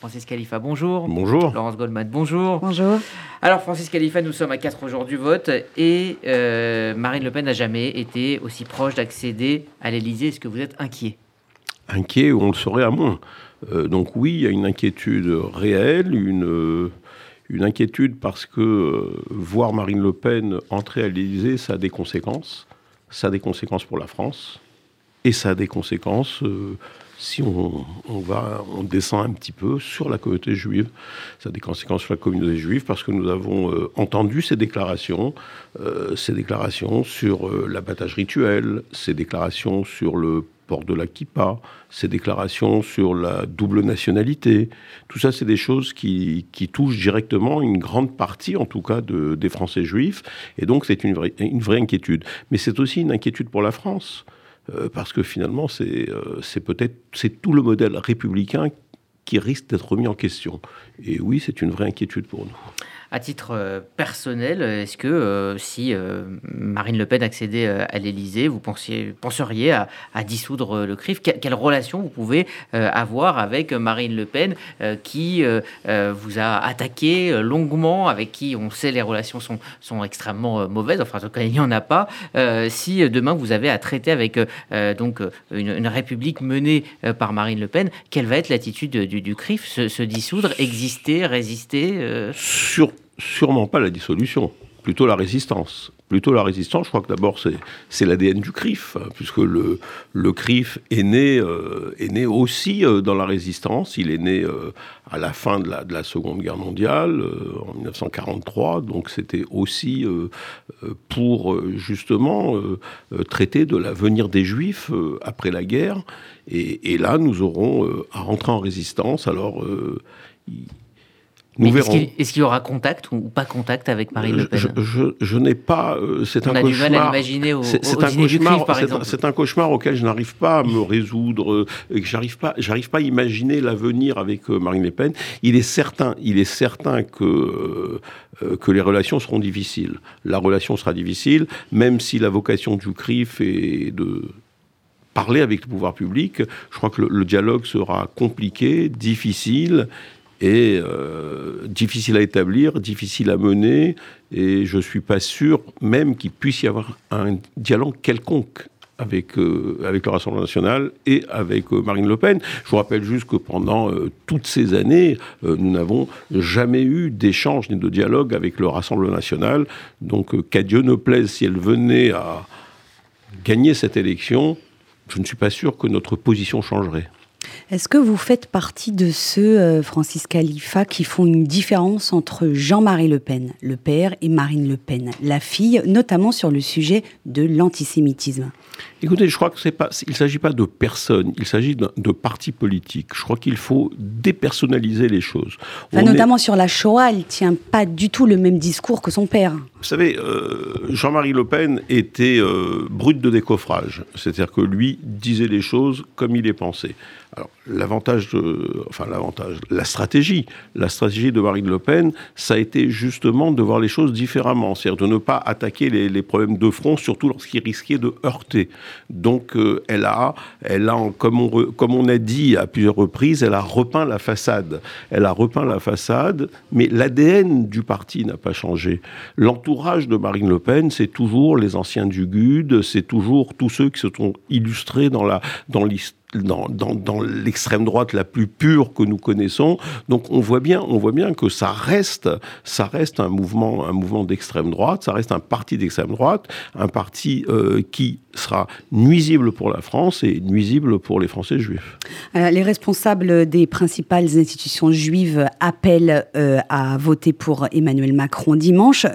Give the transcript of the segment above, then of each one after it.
Francis Khalifa, bonjour. Bonjour. Laurence Goldman, bonjour. Bonjour. Alors, Francis Khalifa, nous sommes à 4 jours du vote et euh, Marine Le Pen n'a jamais été aussi proche d'accéder à l'Élysée. Est-ce que vous êtes inquiet? Inquiet, on le serait à moins. Euh, donc oui, il y a une inquiétude réelle, une, euh, une inquiétude parce que voir Marine Le Pen entrer à l'Élysée, ça a des conséquences. Ça a des conséquences pour la France et ça a des conséquences si on, va, on descend un petit peu sur la communauté juive, ça a des conséquences sur la communauté juive parce que nous avons euh, entendu ces déclarations, euh, ces déclarations sur euh, l'abattage rituel, ces déclarations sur le port de la kippa, ces déclarations sur la double nationalité. Tout ça, c'est des choses qui, touchent directement une grande partie, en tout cas, de, des Français juifs. Et donc, c'est une vraie inquiétude. Mais c'est aussi une inquiétude pour la France. Euh, parce que finalement, euh, c'est peut-être c'est tout le modèle républicain qui risque d'être remis en question. Et oui, c'est une vraie inquiétude pour nous. À titre euh, personnel, est-ce que euh, si euh, Marine Le Pen accédait à l'Élysée, vous pensiez, penseriez à, dissoudre le CRIF? Quelle relation vous pouvez avoir avec Marine Le Pen qui vous a attaqué longuement, avec qui on sait les relations sont, sont extrêmement mauvaises, enfin en tout cas il n'y en a pas. si demain vous avez à traiter avec donc une, république menée par Marine Le Pen, quelle va être l'attitude du, CRIF? Se, dissoudre, exister, résister sûrement pas la dissolution, plutôt la résistance. Plutôt la résistance, je crois que d'abord c'est l'ADN du CRIF, hein, puisque le, le CRIF est né, euh, est né aussi euh, dans la résistance. Il est né euh, à la fin de la, de la Seconde Guerre mondiale, en 1943, donc c'était aussi pour justement traiter de l'avenir des Juifs après la guerre. Et, et, là, nous aurons à rentrer en résistance. Alors, est-ce qu'il y aura contact ou pas contact avec Marine Le Pen Je, n'ai pas. Euh, c'est un cauchemar. du mal à l'imaginer au, c'est, un cauchemar, C'est un cauchemar auquel je n'arrive pas à me résoudre. Euh, j'arrive pas, j'arrive pas à imaginer l'avenir avec euh, Marine Le Pen. Il est certain, il est certain que que les relations seront difficiles. La relation sera difficile, même si la vocation du CRIF est de parler avec le pouvoir public. Je crois que le dialogue sera compliqué, difficile et euh, difficile à établir, difficile à mener, et je ne suis pas sûr même qu'il puisse y avoir un dialogue quelconque avec, euh, avec le Rassemblement national et avec euh, Marine Le Pen. Je vous rappelle juste que pendant toutes ces années, nous n'avons jamais eu d'échange ni de dialogue avec le Rassemblement national. Donc qu'à Dieu ne plaise, si elle venait à gagner cette élection, je ne suis pas sûr que notre position changerait. Est-ce que vous faites partie de ceux, euh, Francis Khalifa, qui font une différence entre Jean-Marie Le Pen, le père, et Marine Le Pen, la fille, notamment sur le sujet de l'antisémitisme? Écoutez, je crois que c'est pas, il ne s'agit pas de personnes, il s'agit de, partis politiques. Je crois qu'il faut dépersonnaliser les choses. notamment sur la Shoah, elle tient pas du tout le même discours que son père. Vous savez, euh, Jean-Marie Le Pen était euh, brut de décoffrage, c'est-à-dire que lui disait les choses comme il les pensait. Alors, l'avantage de, enfin, l'avantage, la stratégie, la stratégie de Marine Le Pen, ça a été justement de voir les choses différemment, c'est-à-dire de ne pas attaquer les, problèmes de front, surtout lorsqu'ils risquaient de heurter. Donc, euh, elle a, elle a, comme on, a dit à plusieurs reprises, elle a repeint la façade. Elle a repeint la façade, mais l'ADN du parti n'a pas changé. L'entourage de Marine Le Pen, c'est toujours les anciens du GUD, c'est toujours tous ceux qui se sont illustrés dans dans l'histoire dans, dans, l'extrême droite la plus pure que nous connaissons. Donc on voit bien, on voit bien que ça reste, ça reste un mouvement, un mouvement d'extrême droite, ça reste un parti d'extrême droite, un parti euh, qui sera nuisible pour la France et nuisible pour les Français juifs. Euh, les responsables des principales institutions juives appellent euh, à voter pour Emmanuel Macron dimanche.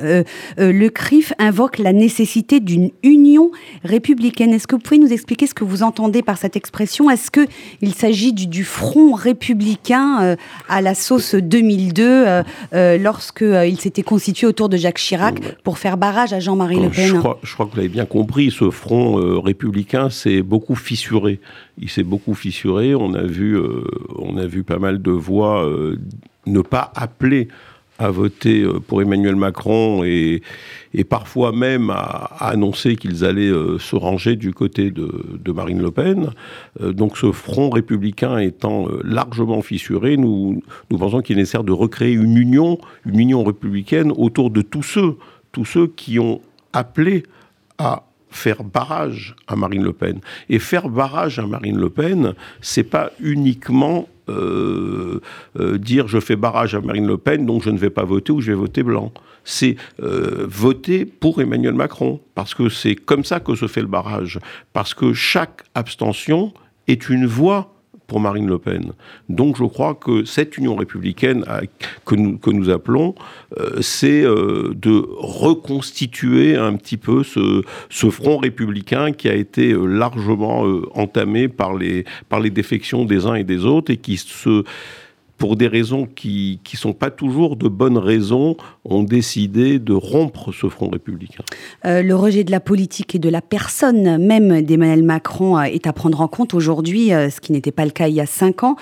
Le CRIF invoque la nécessité d'une union républicaine. Est-ce que vous pouvez nous expliquer ce que vous entendez par cette expression Est-ce qu'il s'agit du, front républicain à la sauce 2002 lorsqu'il s'était constitué autour de Jacques Chirac pour faire barrage à Jean-Marie Le Pen je crois, je crois que vous l'avez bien compris, ce front euh, républicain s'est beaucoup fissuré. Il s'est beaucoup fissuré. On a vu, euh, on a vu pas mal de voix euh, ne pas appeler à voter pour Emmanuel Macron et, parfois même à, annoncer qu'ils allaient se ranger du côté de, Marine Le Pen. donc ce front républicain étant largement fissuré, nous, nous pensons qu'il est nécessaire de recréer une union, une union républicaine autour de tous ceux, tous ceux qui ont appelé à faire barrage à Marine Le Pen. Et faire barrage à Marine Le Pen, c'est pas uniquement euh, euh, dire je fais barrage à Marine Le Pen, donc je ne vais pas voter ou je vais voter blanc. C'est euh, voter pour Emmanuel Macron, parce que c'est comme ça que se fait le barrage. Parce que chaque abstention est une voix pour Marine Le Pen. Donc je crois que cette union républicaine que, nous, appelons, euh, c'est euh, de reconstituer un petit peu ce, ce, front républicain qui a été euh, largement entamé par les, par les défections des uns et des autres et qui se pour des raisons qui ne sont pas toujours de bonnes raisons, ont décidé de rompre ce front républicain. Euh, le rejet de la politique et de la personne même d'Emmanuel Macron euh, est à prendre en compte aujourd'hui, euh, ce qui n'était pas le cas il y a cinq ans.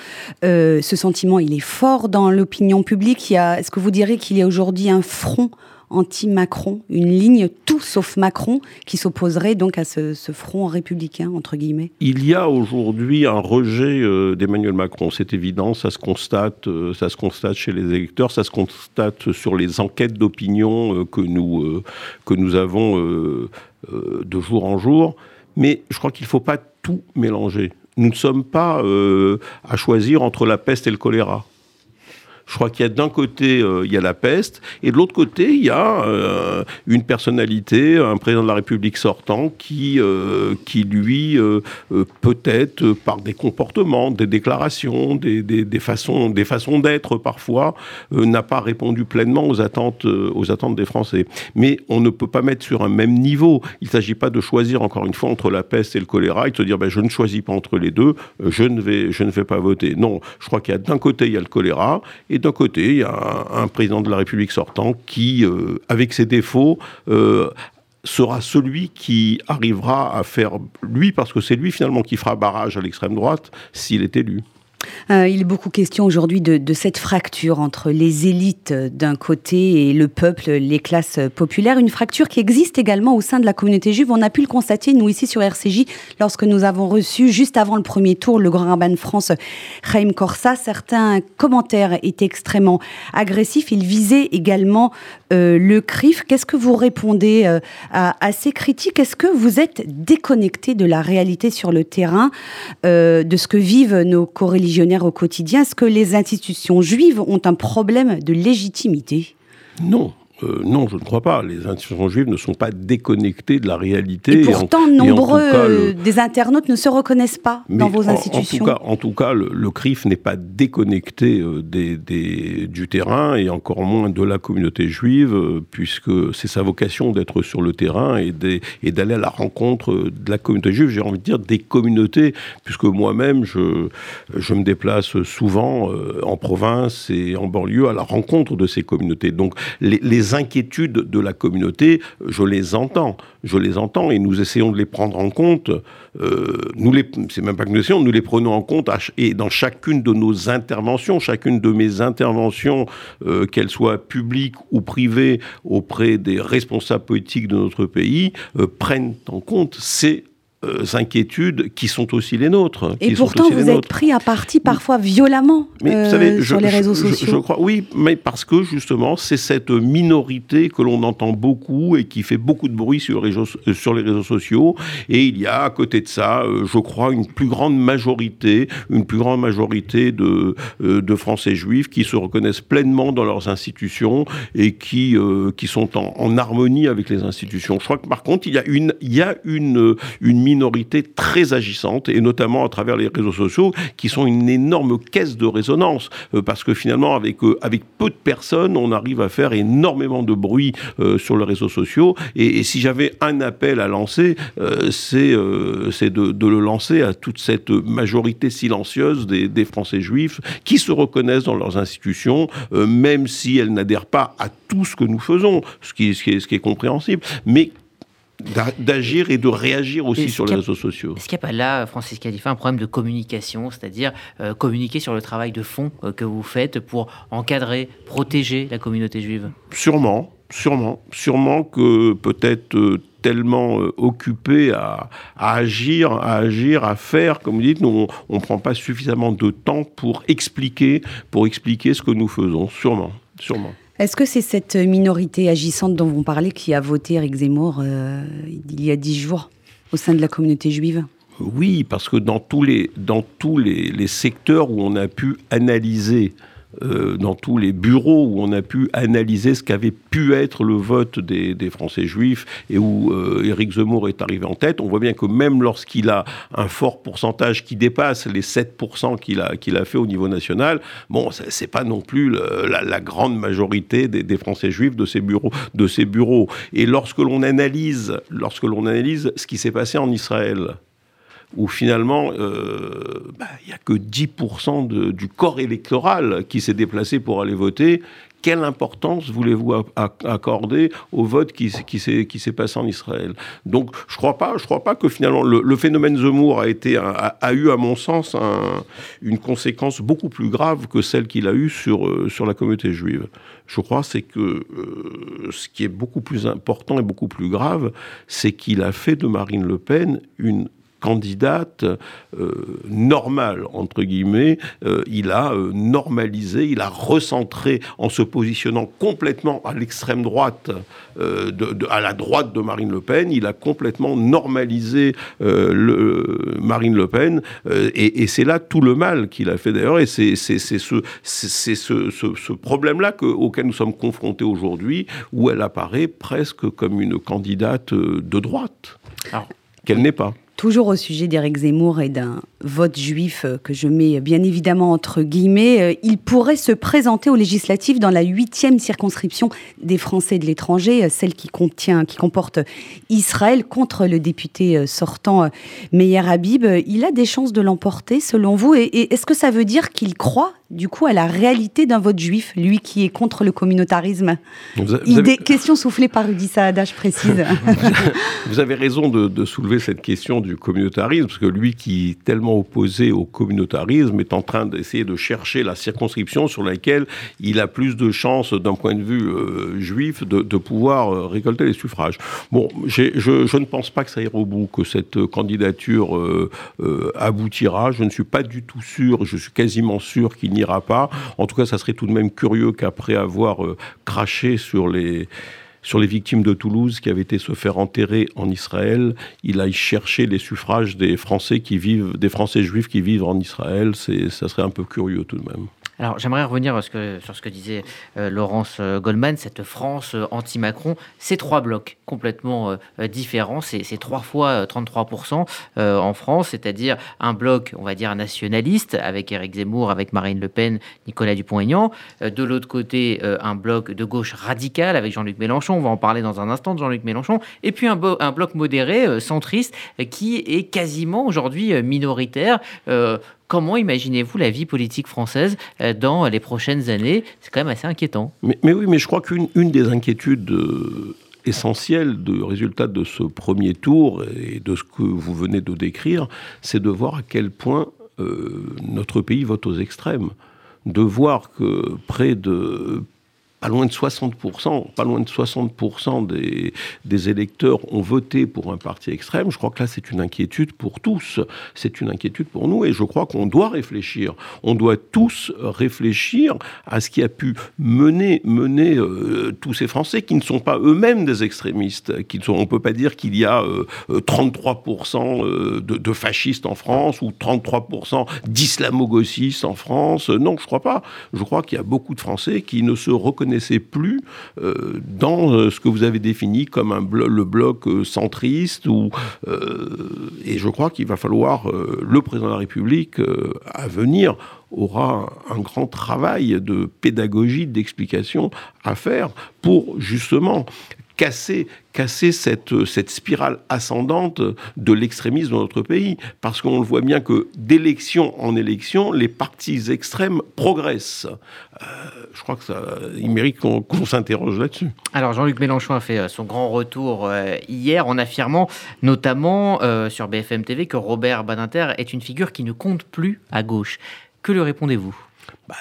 ce sentiment, il est fort dans l'opinion publique. Est-ce que vous direz qu'il y a aujourd'hui un front anti-Macron, une ligne tout sauf Macron qui s'opposerait donc à ce, front républicain, entre guillemets Il y a aujourd'hui un rejet euh, d'Emmanuel Macron, c'est évident, ça se, constate, euh, ça se constate chez les électeurs, ça se constate sur les enquêtes d'opinion euh, que, que nous avons de jour en jour, mais je crois qu'il ne faut pas tout mélanger. Nous ne sommes pas à choisir entre la peste et le choléra. Je crois qu'il y a d'un côté, euh, il y a la peste, et de l'autre côté, il y a euh, une personnalité, un président de la République sortant, qui, euh, qui lui, peut-être par des comportements, des déclarations, des, des, façons, des façons d'être parfois, n'a pas répondu pleinement aux attentes, aux attentes des Français. Mais on ne peut pas mettre sur un même niveau. Il ne s'agit pas de choisir, encore une fois, entre la peste et le choléra, et de se dire, ben, je ne choisis pas entre les deux, je ne vais, je ne vais pas voter. Non, je crois qu'il y a d'un côté, il y a le choléra, et d'un côté, il y a un, président de la République sortant qui, euh, avec ses défauts, euh, sera celui qui arrivera à faire, lui, parce que c'est lui finalement qui fera barrage à l'extrême droite s'il est élu. Euh, il est beaucoup question aujourd'hui de, cette fracture entre les élites d'un côté et le peuple, les classes populaires. Une fracture qui existe également au sein de la communauté juive. On a pu le constater, nous, ici sur RCJ, lorsque nous avons reçu, juste avant le premier tour, le grand rabbin de France, Chaim Korsa. Certains commentaires étaient extrêmement agressifs. Il visait également euh, le CRIF. Qu'est-ce que vous répondez euh, à, ces critiques? Est-ce que vous êtes déconnecté de la réalité sur le terrain, de ce que vivent nos au quotidien. Est-ce que les institutions juives ont un problème de légitimité? Non, euh, non, je ne crois pas. Les institutions juives ne sont pas déconnectées de la réalité. Et pourtant, nombreux des internautes ne se reconnaissent pas dans vos institutions. En, tout cas, le, CRIF n'est pas déconnecté euh, des, du terrain et encore moins de la communauté juive, euh, puisque c'est sa vocation d'être sur le terrain et d'aller à la rencontre de la communauté juive. J'ai envie de dire des communautés, puisque moi-même, je, je me déplace souvent en province et en banlieue à la rencontre de ces communautés. Donc, les, les inquiétudes de la communauté, je les entends, je les entends et nous essayons de les prendre en compte. Euh, nous c'est même pas que nous essayons, nous les prenons en compte et dans chacune de nos interventions, chacune de mes interventions, euh, qu'elles soient publiques ou privées auprès des responsables politiques de notre pays, euh, prennent en compte ces euh, inquiétudes qui sont aussi les nôtres. Et pourtant, vous êtes pris à partie parfois violemment euh, sur les réseaux sociaux. Je, crois, oui, mais parce que justement, c'est cette minorité que l'on entend beaucoup et qui fait beaucoup de bruit sur les réseaux, euh, sur les réseaux sociaux. Et il y a à côté de ça, je crois, une plus grande majorité, une plus grande majorité de, de Français juifs qui se reconnaissent pleinement dans leurs institutions et qui, qui sont en, en, harmonie avec les institutions. Je crois que par contre, il y a une, il y a une, une minorité très agissante, et notamment à travers les réseaux sociaux, qui sont une énorme caisse de résonance, euh, parce que finalement, avec, euh, avec peu de personnes, on arrive à faire énormément de bruit euh, sur les réseaux sociaux, et, si j'avais un appel à lancer, c'est c'est de, de, le lancer à toute cette majorité silencieuse des, des Français juifs qui se reconnaissent dans leurs institutions, même si elles n'adhèrent pas à tout ce que nous faisons, ce qui, ce qui, est, ce qui est compréhensible, mais d'agir et de réagir aussi sur les réseaux sociaux. Est-ce qu'il n'y a pas là, Francis Khalifa, un problème de communication, c'est-à-dire euh, communiquer sur le travail de fond euh, que vous faites pour encadrer, protéger la communauté juive? Sûrement, sûrement, sûrement que peut-être euh, tellement occupé à, agir, à agir, à faire, comme vous dites, nous, on ne prend pas suffisamment de temps pour expliquer, pour expliquer ce que nous faisons, sûrement, sûrement. Est-ce que c'est cette minorité agissante dont vous parlez qui a voté Eric Zemmour euh, il y a dix jours au sein de la communauté juive? Oui, parce que dans tous les, dans tous les secteurs où on a pu analyser euh, dans tous les bureaux où on a pu analyser ce qu'avait pu être le vote des, Français juifs et où euh, Éric Zemmour est arrivé en tête, on voit bien que même lorsqu'il a un fort pourcentage qui dépasse les 7% qu'il a, qu'il fait au niveau national, bon, c'est pas non plus la, grande majorité des, des, Français juifs de ces bureaux. De ces bureaux. Et lorsque l'on analyse, lorsque l'on analyse ce qui s'est passé en Israël, où finalement, euh, bah, il n'y a que 10% du corps électoral qui s'est déplacé pour aller voter. Quelle importance voulez-vous accorder au vote qui, s'est passé en Israël? Donc, je ne crois, pas, crois pas que finalement le, phénomène Zemmour a, eu, à mon sens, une conséquence beaucoup plus grave que celle qu'il a eue sur, euh, la communauté juive. Je crois c'est que euh, ce qui est beaucoup plus important et beaucoup plus grave, c'est qu'il a fait de Marine Le Pen une candidate euh, normale, entre guillemets, euh, il a euh, normalisé, il a recentré en se positionnant complètement à l'extrême droite, à la droite de Marine Le Pen, il a complètement normalisé Marine Le Pen, et, c'est là tout le mal qu'il a fait d'ailleurs, et c'est ce, ce, ce, ce problème-là auquel nous sommes confrontés aujourd'hui, où elle apparaît presque comme une candidate de droite, qu'elle n'est pas. Toujours au sujet d'Éric Zemmour et d'un vote juif euh, que je mets bien évidemment entre guillemets, euh, il pourrait se présenter aux législatives dans la huitième circonscription des Français de l'étranger, euh, celle qui contient, qui comporte Israël contre le député sortant Meyer Habib. Il a des chances de l'emporter selon vous et est-ce que ça veut dire qu'il croit du coup à la réalité d'un vote juif, lui qui est contre le communautarisme Idée, Question soufflée par Rudy Saada, je précise. vous avez raison de, soulever cette question du communautarisme, parce que lui qui est tellement opposé au communautarisme est en train d'essayer de chercher la circonscription sur laquelle il a plus de chances, d'un point de vue euh, juif, de, pouvoir euh, récolter les suffrages. Bon, je, je, ne pense pas que ça ira au bout, que cette candidature euh, aboutira. Je ne suis pas du tout sûr, je suis quasiment sûr qu'il n'y pas. En tout cas, ça serait tout de même curieux qu'après avoir euh, craché sur les sur les victimes de Toulouse qui avaient été se faire enterrer en Israël, il aille chercher les suffrages des Français qui vivent, des Français juifs qui vivent en Israël. C'est, ça serait un peu curieux tout de même. Alors j'aimerais revenir sur ce que disait euh, Laurence euh, Goldman, cette France euh, anti-Macron, ces trois blocs complètement différents, c'est trois fois 33% en France, c'est-à-dire un bloc, on va dire, nationaliste, avec Éric Zemmour, avec Marine Le Pen, Nicolas Dupont-Aignan, de l'autre côté un bloc de gauche radicale avec Jean-Luc Mélenchon, on va en parler dans un instant de Jean-Luc Mélenchon, et puis un bloc modéré, centriste, qui est quasiment aujourd'hui minoritaire. Comment imaginez-vous la vie politique française euh, dans les prochaines années? C'est quand même assez inquiétant. Mais, oui, mais je crois qu'une des inquiétudes euh, essentielles du résultat de ce premier tour et de ce que vous venez de décrire, c'est de voir à quel point euh, notre pays vote aux extrêmes de voir que près de pas loin de 60%, pas loin de 60% des, électeurs ont voté pour un parti extrême. Je crois que là, c'est une inquiétude pour tous. C'est une inquiétude pour nous et je crois qu'on doit réfléchir. On doit tous réfléchir à ce qui a pu mener, euh, tous ces Français qui ne sont pas eux-mêmes des extrémistes. On ne peut pas dire qu'il y a 33% euh, euh, de, de, fascistes en France ou 33% d'islamo-gauchistes en France. Non, je ne crois pas. Je crois qu'il y a beaucoup de Français qui ne se reconnaissent plus euh, dans euh, ce que vous avez défini comme un le bloc euh, centriste. Ou, et je crois qu'il va falloir, le président de la République à venir aura un grand travail de pédagogie, d'explication à faire pour justement casser, casser cette, cette spirale ascendante de l'extrémisme dans notre pays. Parce qu'on le voit bien que d'élection en élection, les partis extrêmes progressent. Euh, je crois que mérite qu'on s'interroge là-dessus. Alors Jean-Luc Mélenchon a fait euh, son grand retour euh, hier en affirmant notamment sur BFM TV que Robert Badinter est une figure qui ne compte plus à gauche. Que lui répondez-vous? Bah,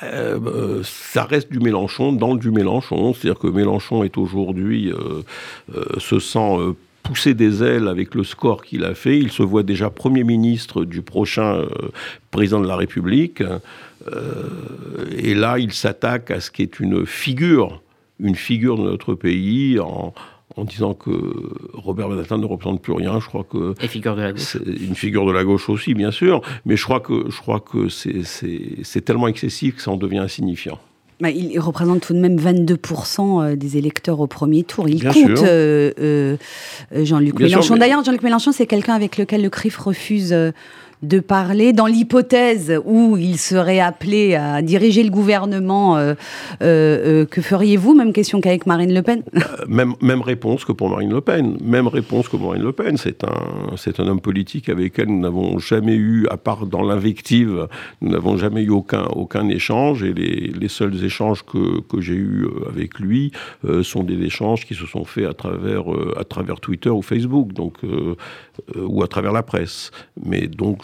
ça reste du Mélenchon dans le du Mélenchon. C'est-à-dire que Mélenchon est aujourd'hui, se sent pousser des ailes avec le score qu'il a fait. Il se voit déjà Premier ministre du prochain président de la République. Euh, et là, il s'attaque à ce qui est une figure, une figure de notre pays disant que Robert Badinter ne représente plus rien. Je crois que et figure de la gauche. Une figure de la gauche aussi, bien sûr. Mais je crois que je crois que c'est tellement excessif que ça en devient insignifiant. Bah, il représente tout de même 22% euh, des électeurs au premier tour. Il compte, euh, Jean-Luc Mélenchon. D'ailleurs, Jean-Luc Mélenchon, c'est quelqu'un avec lequel le CRIF refuse de parler dans l'hypothèse où il serait appelé à diriger le gouvernement. Euh, euh, euh, que feriez-vous? Même question qu'avec Marine Le Pen même, réponse que pour Marine Le Pen. Même réponse que Marine Le Pen. C'est un, homme politique avec lequel nous n'avons jamais eu, à part dans l'invective, nous n'avons jamais eu aucun, échange. Et les, seuls échanges que, j'ai eus avec lui sont des échanges qui se sont faits à travers, Twitter ou Facebook, donc, ou à travers la presse.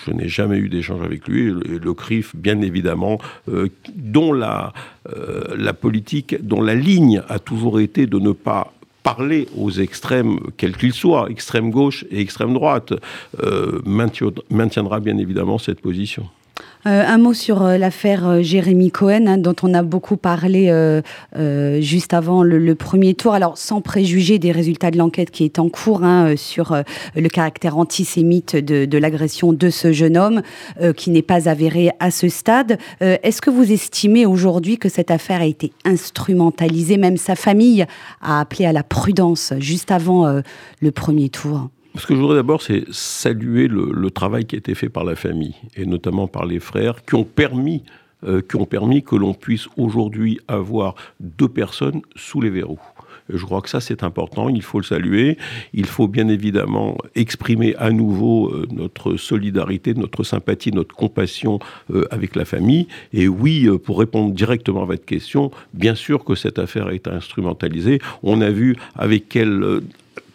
Je n'ai jamais eu d'échange avec lui. Le, CRIF, bien évidemment, euh, dont la, euh, la politique, dont la ligne a toujours été de ne pas parler aux extrêmes, quels qu'ils soient, extrême gauche et extrême droite, euh, maintiendra bien évidemment cette position. Euh, un mot sur euh, l'affaire euh, Jérémy Cohen, hein, dont on a beaucoup parlé juste avant le, premier tour. Alors, sans préjuger des résultats de l'enquête qui est en cours hein, sur le caractère antisémite de, l'agression de ce jeune homme, qui n'est pas avéré à ce stade, est-ce que vous estimez aujourd'hui que cette affaire a été instrumentalisée? Même sa famille a appelé à la prudence juste avant le premier tour. Ce que je voudrais d'abord, c'est saluer le, travail qui a été fait par la famille, et notamment par les frères, qui ont permis, euh, qui ont permis que l'on puisse aujourd'hui avoir deux personnes sous les verrous. Je crois que ça, c'est important, il faut le saluer. Il faut bien évidemment exprimer à nouveau euh, notre solidarité, notre sympathie, notre compassion euh, avec la famille. Et oui, pour répondre directement à votre question, bien sûr que cette affaire a été instrumentalisée. On a vu avec quelle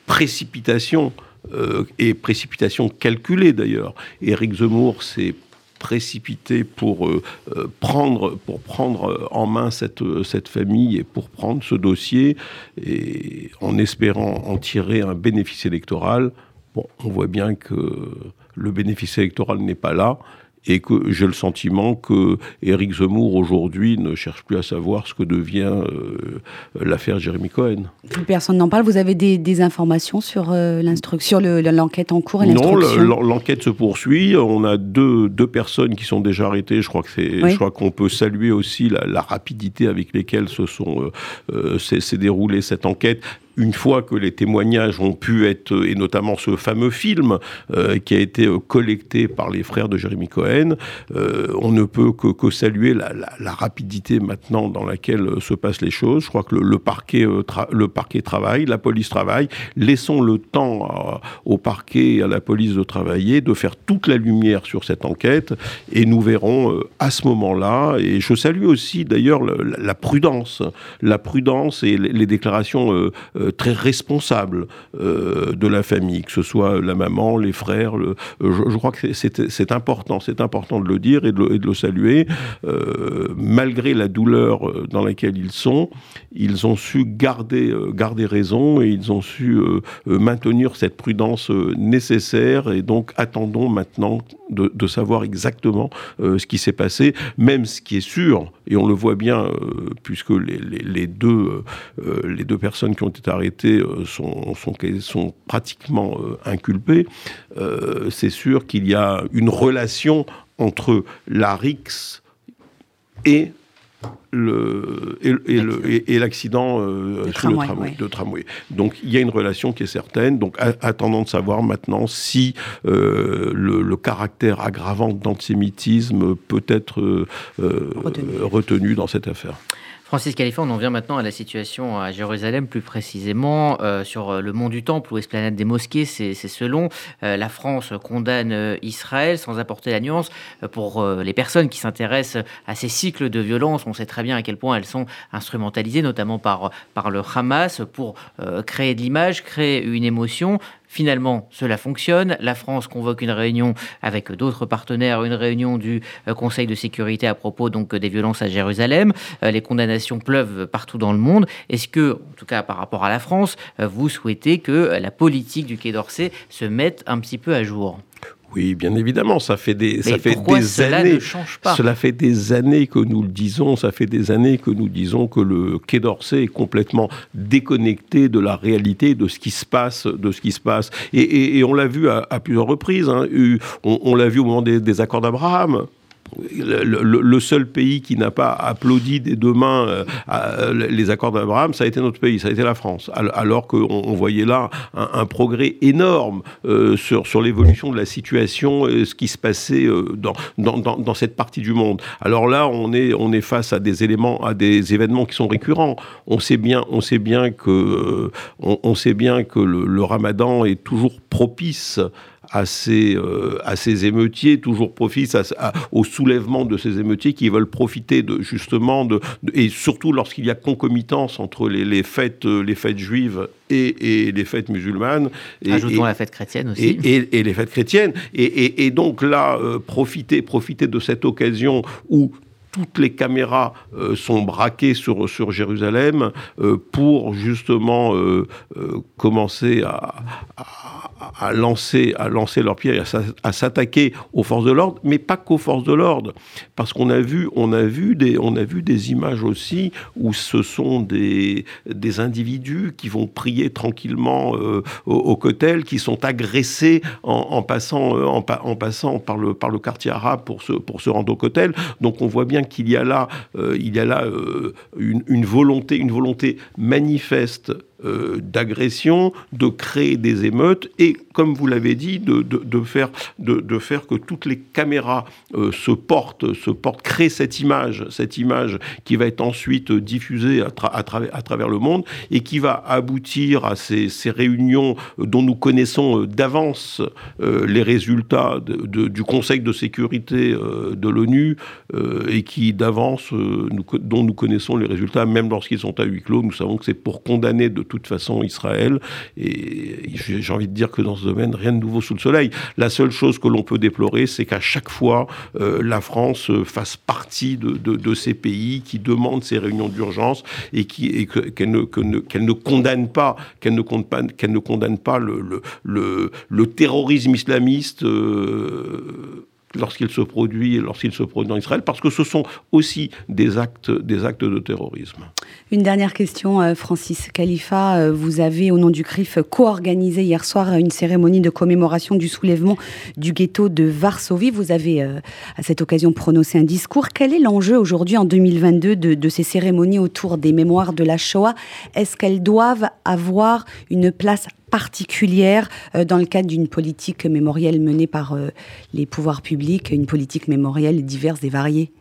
précipitation euh, et précipitation calculée d'ailleurs. Éric Zemmour s'est précipité pour, euh, euh, prendre, pour prendre en main cette, cette famille et pour prendre ce dossier, et en espérant en tirer un bénéfice électoral. Bon, on voit bien que le bénéfice électoral n'est pas là et que j'ai le sentiment que Éric Zemmour aujourd'hui ne cherche plus à savoir ce que devient euh, l'affaire Jérémy Cohen. Plus personne n'en parle. Vous avez des, informations sur euh, l'instruction, l'enquête en cours et Non, l'enquête se poursuit. On a deux, deux personnes qui sont déjà arrêtées. Je crois que c'est, je crois qu'on peut saluer aussi la, rapidité avec lesquelles se sont euh, s'est déroulée cette enquête une fois que les témoignages ont pu être, et notamment ce fameux film euh, qui a été euh, collecté par les frères de Jérémy Cohen, euh, on ne peut que, saluer la, rapidité maintenant dans laquelle se passent les choses. Je crois que le, parquet, le parquet travaille, la police travaille. Laissons le temps au parquet et à la police de travailler, de faire toute la lumière sur cette enquête, et nous verrons à ce moment-là. Et je salue aussi d'ailleurs la, prudence, la prudence et les, déclarations euh, très responsable euh, de la famille, que ce soit la maman, les frères. Le, je, crois que c'est important, c'est important de le dire et de le, saluer. Euh, malgré la douleur dans laquelle ils sont, ils ont su garder, garder raison et ils ont su maintenir cette prudence nécessaire. Et donc, attendons maintenant de, savoir exactement ce qui s'est passé, même ce qui est sûr, et on le voit bien, puisque les deux, les deux personnes qui ont été arrêtés euh, sont, sont, sont pratiquement euh, inculpés, euh, c'est sûr qu'il y a une relation entre la RIX et le, et, l'accident euh, le tramway, de tramway. Donc il y a une relation qui est certaine. Donc attendons de savoir maintenant si euh, le, caractère aggravant d'antisémitisme peut être euh, retenu dans cette affaire. Francis Khalifa, on en vient maintenant à la situation à Jérusalem, plus précisément euh, sur euh, le mont du Temple ou esplanade des mosquées. C'est selon euh, la France condamne Israël sans apporter la nuance. pour les personnes qui s'intéressent à ces cycles de violence, on sait très bien à quel point elles sont instrumentalisées, notamment par, par le Hamas, pour créer de l'image, créer une émotion. Finalement, cela fonctionne. La France convoque une réunion avec d'autres partenaires, une réunion du euh, Conseil de sécurité à propos des violences à Jérusalem. Euh, les condamnations pleuvent partout dans le monde. Est-ce que, en tout cas par rapport à la France, euh, vous souhaitez que la politique du Quai d'Orsay se mette un petit peu à jour? Oui, bien évidemment, ça fait des, ça fait des cela années. Ne change pas cela fait des années que nous le disons. Ça fait des années que nous disons que le Quai d'Orsay est complètement déconnecté de la réalité, de ce qui se passe, de ce qui se passe. Et, on l'a vu à, plusieurs reprises. Hein. On, l'a vu au moment des, des accords d'Abraham le, seul pays qui n'a pas applaudi des deux mains euh, euh, les accords d'Abraham, ça a été notre pays, ça a été la France. Alors qu'on on voyait là un, progrès énorme euh, sur, l'évolution de la situation, ce qui se passait dans, cette partie du monde. Alors là, on est, on est face à des éléments, à des événements qui sont récurrents. On sait bien, on sait bien que, on, sait bien que le, le ramadan est toujours propice à ces, euh, à ces émeutiers, toujours profitent au soulèvement de ces émeutiers qui veulent profiter de, justement, de, et surtout lorsqu'il y a concomitance entre les, fêtes, euh, les fêtes juives et, les fêtes musulmanes. Et, Ajoutons la fête chrétienne aussi. Et, les fêtes chrétiennes. Et, donc là, euh, profiter, profiter de cette occasion où toutes les caméras sont braquées sur, sur Jérusalem pour justement commencer à, à, lancer, à lancer leurs pierres, à, s'attaquer aux forces de l'ordre, mais pas qu'aux forces de l'ordre, parce qu'on a vu, a des, a vu des images aussi où ce sont des, des individus qui vont prier tranquillement euh, au, au cotel, qui sont agressés en, passant, euh, en, passant par le, par le quartier arabe pour se, pour se rendre au cotel. Donc on voit bien qu'il y a là, euh, il y a là une, une volonté, une volonté manifeste euh, d'agression, de créer des émeutes et, comme vous l'avez dit, de, de, faire, de, faire que toutes les caméras euh, se portent, se portent, créent cette image, cette image qui va être ensuite diffusée à, à, à travers le monde et qui va aboutir à ces, ces réunions dont nous connaissons euh, d'avance les résultats du Conseil de sécurité de l'ONU et qui d'avance, dont nous connaissons les résultats, même lorsqu'ils sont à huis clos. Nous savons que c'est pour condamner de toute façon Israël. Et j'ai envie de dire que dans ce domaine, rien de nouveau sous le soleil. La seule chose que l'on peut déplorer, c'est qu'à chaque fois, euh, la France euh, fasse partie de, ces pays qui demandent ces réunions d'urgence et qu'elle ne, condamne pas, qu'elle ne, condamne pas le, terrorisme islamiste. Euh, lorsqu'il se produit lorsqu'il se produit en Israël parce que ce sont aussi des actes des actes de terrorisme. Une dernière question euh, Francis Khalifa, euh, vous avez au nom du CRIF co-organisé hier soir une cérémonie de commémoration du soulèvement du ghetto de Varsovie. Vous avez euh, à cette occasion prononcé un discours. Quel est l'enjeu aujourd'hui en 2022 de, de ces cérémonies autour des mémoires de la Shoah? Est-ce qu'elles doivent avoir une place particulière euh, dans le cadre d'une politique mémorielle menée par euh, les pouvoirs publics, une politique mémorielle diverse et variée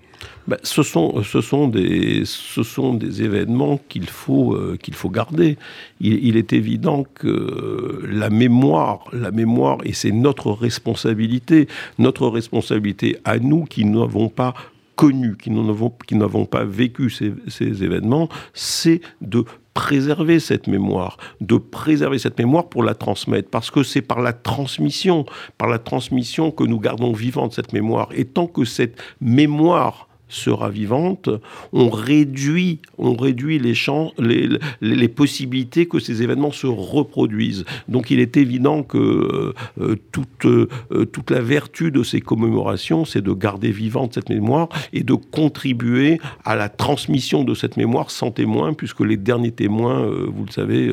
ben, ce, sont, ce, sont des, ce sont des événements qu'il faut, euh, qu'il faut garder. Il, est évident que la mémoire, la mémoire, et c'est notre responsabilité, notre responsabilité à nous qui n'avons pas connu, qui n'avons pas vécu ces événements, c'est de préserver cette mémoire, de préserver cette mémoire pour la transmettre, parce que c'est par la transmission, par la transmission que nous gardons vivante cette mémoire. Et tant que cette mémoire sera vivante, on réduit, on réduit les, les, les, possibilités que ces événements se reproduisent. Donc il est évident que euh, toute, euh, toute la vertu de ces commémorations, c'est de garder vivante cette mémoire et de contribuer à la transmission de cette mémoire sans témoins, puisque les derniers témoins, euh, vous le savez,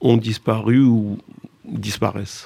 ont disparu ou disparaissent.